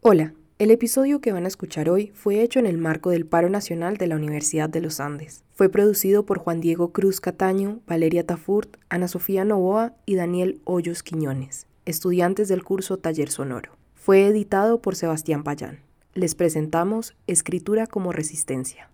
Hola, el episodio que van a escuchar hoy fue hecho en el marco del Paro Nacional de la Universidad de los Andes. Fue producido por Juan Diego Cruz Cataño, Valeria Tafurt, Ana Sofía Novoa y Daniel Hoyos Quiñones, estudiantes del curso Taller Sonoro. Fue editado por Sebastián Payán. Les presentamos Escritura como Resistencia.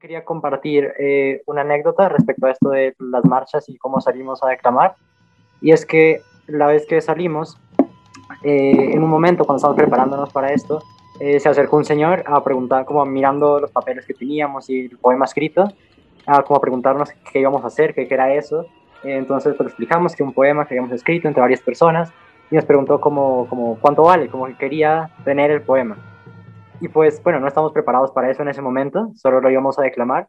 Quería compartir eh, una anécdota respecto a esto de las marchas y cómo salimos a declamar. Y es que la vez que salimos, eh, en un momento cuando estábamos preparándonos para esto, eh, se acercó un señor a preguntar, como mirando los papeles que teníamos y el poema escrito, a como a preguntarnos qué íbamos a hacer, qué, era eso. entonces pues explicamos que un poema que habíamos escrito entre varias personas y nos preguntó como, como cuánto vale, como que quería tener el poema. Y pues bueno, no estamos preparados para eso en ese momento, solo lo íbamos a declamar,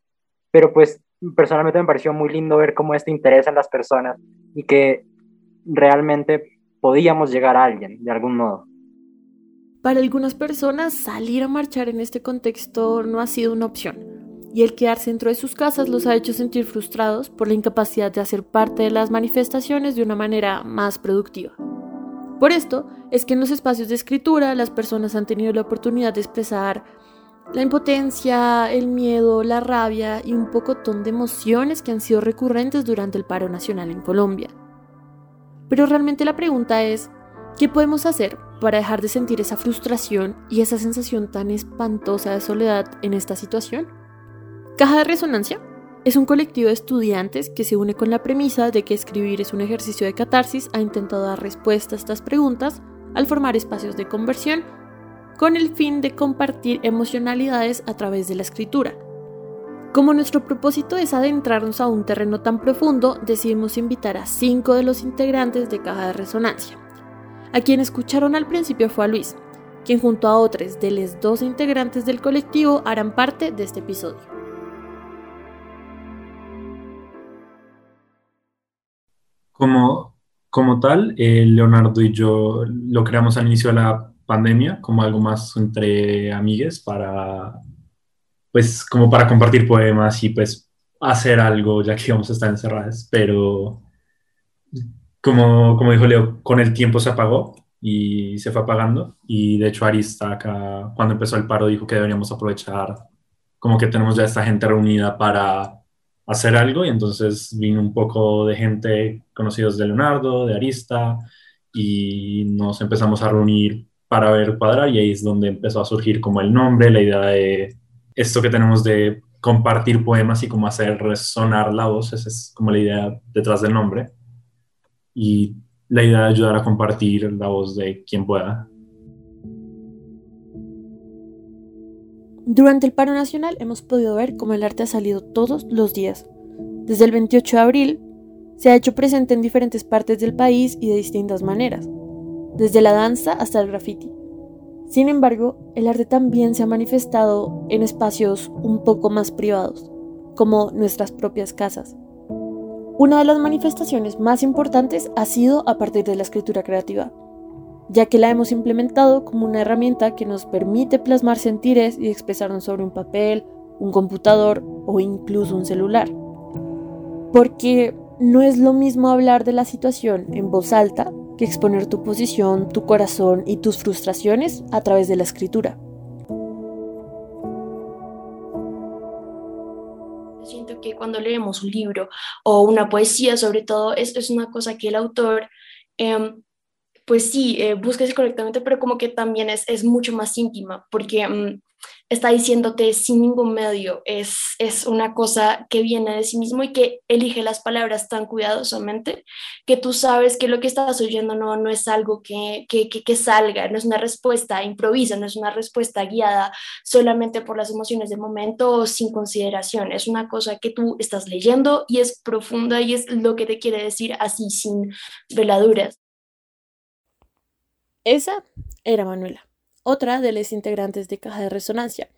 pero pues personalmente me pareció muy lindo ver cómo este interesa en las personas y que realmente podíamos llegar a alguien de algún modo. Para algunas personas, salir a marchar en este contexto no ha sido una opción, y el quedarse dentro de sus casas los ha hecho sentir frustrados por la incapacidad de hacer parte de las manifestaciones de una manera más productiva. Por esto es que en los espacios de escritura las personas han tenido la oportunidad de expresar la impotencia, el miedo, la rabia y un pocotón de emociones que han sido recurrentes durante el paro nacional en Colombia. Pero realmente la pregunta es, ¿qué podemos hacer para dejar de sentir esa frustración y esa sensación tan espantosa de soledad en esta situación? Caja de Resonancia es un colectivo de estudiantes que se une con la premisa de que escribir es un ejercicio de catarsis, ha intentado dar respuesta a estas preguntas al formar espacios de conversión con el fin de compartir emocionalidades a través de la escritura, como nuestro propósito es adentrarnos a un terreno tan profundo, decidimos invitar a cinco de los integrantes de Caja de Resonancia. A quien escucharon al principio fue a Luis, quien junto a otros de los dos integrantes del colectivo harán parte de este episodio. Como, como tal, eh, Leonardo y yo lo creamos al inicio de la pandemia como algo más entre amigues para pues como para compartir poemas y pues hacer algo ya que íbamos a estar encerradas, pero como, como dijo Leo, con el tiempo se apagó y se fue apagando. Y de hecho Arista acá. Cuando empezó el paro dijo que deberíamos aprovechar como que tenemos ya esta gente reunida para hacer algo. Y entonces vino un poco de gente conocidos de Leonardo, de Arista y nos empezamos a reunir para ver cuadrar y ahí es donde empezó a surgir como el nombre, la idea de esto que tenemos de compartir poemas y cómo hacer resonar la voz, esa es como la idea detrás del nombre. Y la idea de ayudar a compartir la voz de quien pueda. Durante el paro nacional hemos podido ver cómo el arte ha salido todos los días. Desde el 28 de abril se ha hecho presente en diferentes partes del país y de distintas maneras, desde la danza hasta el graffiti. Sin embargo, el arte también se ha manifestado en espacios un poco más privados, como nuestras propias casas. Una de las manifestaciones más importantes ha sido a partir de la escritura creativa, ya que la hemos implementado como una herramienta que nos permite plasmar sentires y expresarnos sobre un papel, un computador o incluso un celular. Porque no es lo mismo hablar de la situación en voz alta que exponer tu posición, tu corazón y tus frustraciones a través de la escritura. Siento que cuando leemos un libro o una poesía, sobre todo, es, es una cosa que el autor em, pues sí, eh, búsquese correctamente, pero como que también es, es mucho más íntima, porque mm, está diciéndote sin ningún medio, es, es una cosa que viene de sí mismo y que elige las palabras tan cuidadosamente que tú sabes que lo que estás oyendo no, no es algo que, que, que, salga, no es una respuesta improvisa, no es una respuesta guiada solamente por las emociones del momento o sin consideración, es una cosa que tú estás leyendo y es profunda y es lo que te quiere decir así sin veladuras. Esa era Manuela, otra de las integrantes de Caja de Resonancia.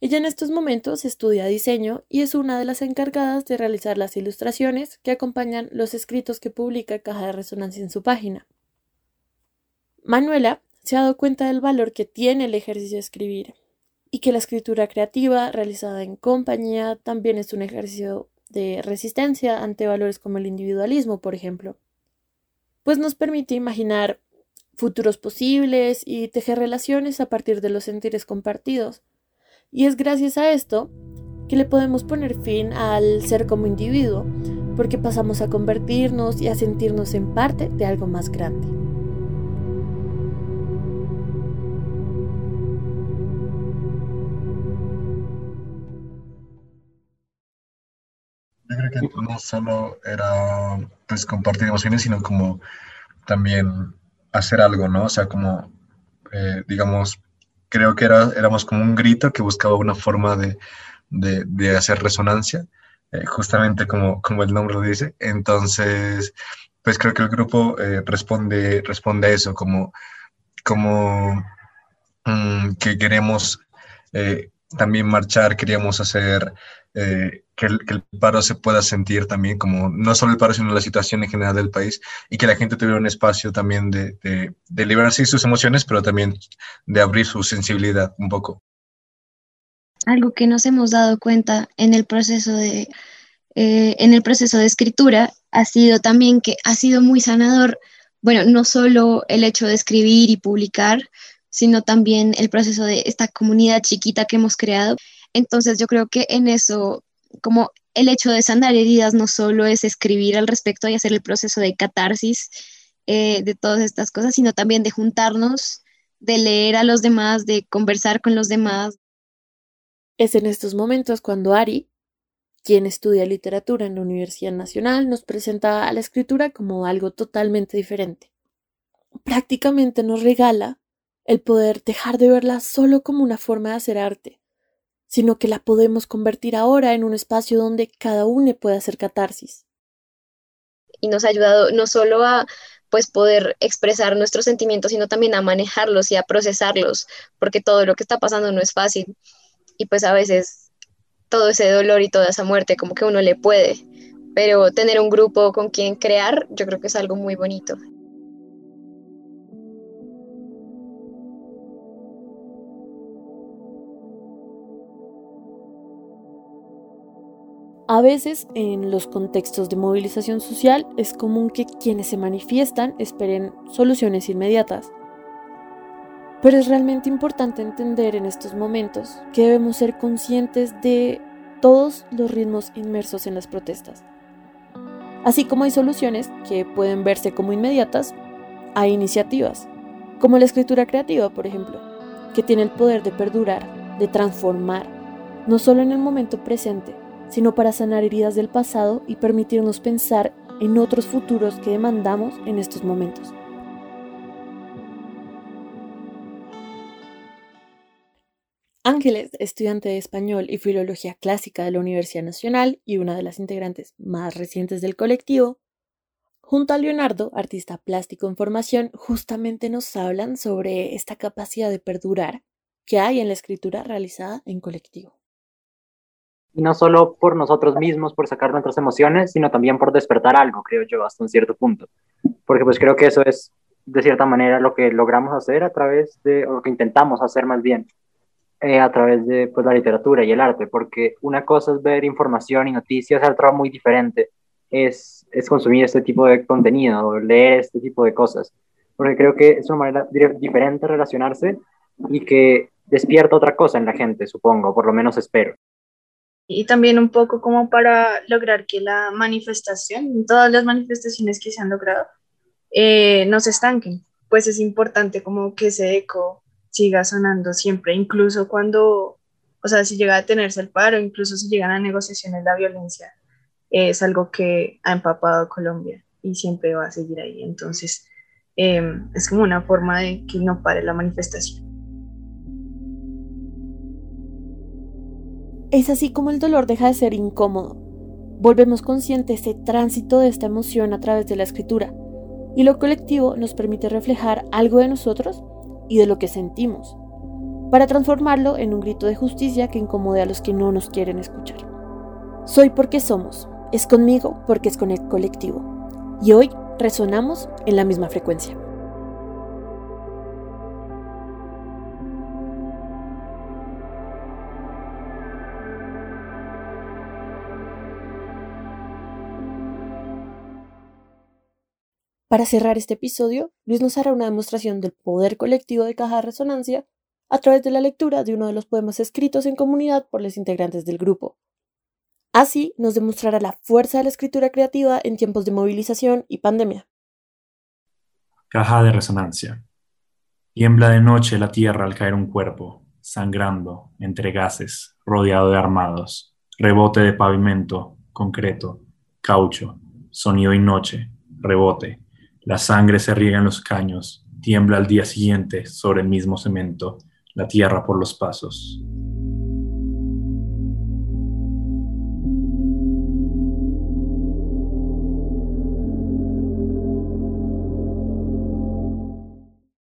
Ella en estos momentos estudia diseño y es una de las encargadas de realizar las ilustraciones que acompañan los escritos que publica Caja de Resonancia en su página. Manuela se ha dado cuenta del valor que tiene el ejercicio de escribir y que la escritura creativa realizada en compañía también es un ejercicio de resistencia ante valores como el individualismo, por ejemplo, pues nos permite imaginar futuros posibles y tejer relaciones a partir de los sentires compartidos. Y es gracias a esto que le podemos poner fin al ser como individuo, porque pasamos a convertirnos y a sentirnos en parte de algo más grande. Yo creo que no solo era pues compartir emociones, sino como también hacer algo, ¿no? O sea, como, eh, digamos, creo que era, éramos como un grito que buscaba una forma de, de, hacer resonancia, eh, justamente como, como el nombre lo dice. Entonces, pues creo que el grupo eh, responde, responde a eso, como, como mm, que queremos también marchar, queríamos hacer eh, que, el, paro se pueda sentir también como no solo el paro, sino la situación en general del país y que la gente tuviera un espacio también de, de, liberarse sus emociones, pero también de abrir su sensibilidad un poco. Algo que nos hemos dado cuenta en el proceso de, eh, en el proceso de escritura ha sido también que ha sido muy sanador, bueno, no solo el hecho de escribir y publicar, sino también el proceso de esta comunidad chiquita que hemos creado. Entonces yo creo que en eso, como el hecho de sanar heridas no solo es escribir al respecto y hacer el proceso de catarsis eh, de todas estas cosas, sino también de juntarnos, de leer a los demás, de conversar con los demás. Es en estos momentos cuando Ari, quien estudia literatura en la Universidad Nacional, nos presenta a la escritura como algo totalmente diferente. Prácticamente nos regala el poder dejar de verla solo como una forma de hacer arte, sino que la podemos convertir ahora en un espacio donde cada uno puede hacer catarsis. Y nos ha ayudado no solo a pues poder expresar nuestros sentimientos, sino también a manejarlos y a procesarlos, porque todo lo que está pasando no es fácil. Y pues a veces todo ese dolor y toda esa muerte como que uno le puede, pero tener un grupo con quien crear, yo creo que es algo muy bonito. A veces en los contextos de movilización social es común que quienes se manifiestan esperen soluciones inmediatas. Pero es realmente importante entender en estos momentos que debemos ser conscientes de todos los ritmos inmersos en las protestas. Así como hay soluciones que pueden verse como inmediatas, hay iniciativas, como la escritura creativa, por ejemplo, que tiene el poder de perdurar, de transformar, no solo en el momento presente, sino para sanar heridas del pasado y permitirnos pensar en otros futuros que demandamos en estos momentos. Ángeles, estudiante de español y filología clásica de la Universidad Nacional y una de las integrantes más recientes del colectivo, junto a Leonardo, artista plástico en formación, justamente nos hablan sobre esta capacidad de perdurar que hay en la escritura realizada en colectivo y no solo por nosotros mismos, por sacar nuestras emociones, sino también por despertar algo, creo yo, hasta un cierto punto. Porque pues creo que eso es, de cierta manera, lo que logramos hacer a través de, o lo que intentamos hacer más bien, eh, a través de pues, la literatura y el arte, porque una cosa es ver información y noticias, otra muy diferente es, es consumir este tipo de contenido, leer este tipo de cosas, porque creo que es una manera diferente de relacionarse y que despierta otra cosa en la gente, supongo, por lo menos espero y también un poco como para lograr que la manifestación, todas las manifestaciones que se han logrado, eh, no se estanquen. Pues es importante como que ese eco siga sonando siempre, incluso cuando, o sea, si llega a tenerse el paro, incluso si llegan a negociaciones la violencia, es algo que ha empapado Colombia y siempre va a seguir ahí. Entonces, eh, es como una forma de que no pare la manifestación. Es así como el dolor deja de ser incómodo. Volvemos conscientes ese tránsito de esta emoción a través de la escritura, y lo colectivo nos permite reflejar algo de nosotros y de lo que sentimos, para transformarlo en un grito de justicia que incomode a los que no nos quieren escuchar. Soy porque somos, es conmigo porque es con el colectivo, y hoy resonamos en la misma frecuencia. Para cerrar este episodio, Luis nos hará una demostración del poder colectivo de Caja de Resonancia a través de la lectura de uno de los poemas escritos en comunidad por los integrantes del grupo. Así nos demostrará la fuerza de la escritura creativa en tiempos de movilización y pandemia. Caja de resonancia. Tiembla de noche la tierra al caer un cuerpo, sangrando, entre gases, rodeado de armados, rebote de pavimento, concreto, caucho, sonido y noche, rebote, la sangre se riega en los caños, tiembla al día siguiente sobre el mismo cemento, la tierra por los pasos.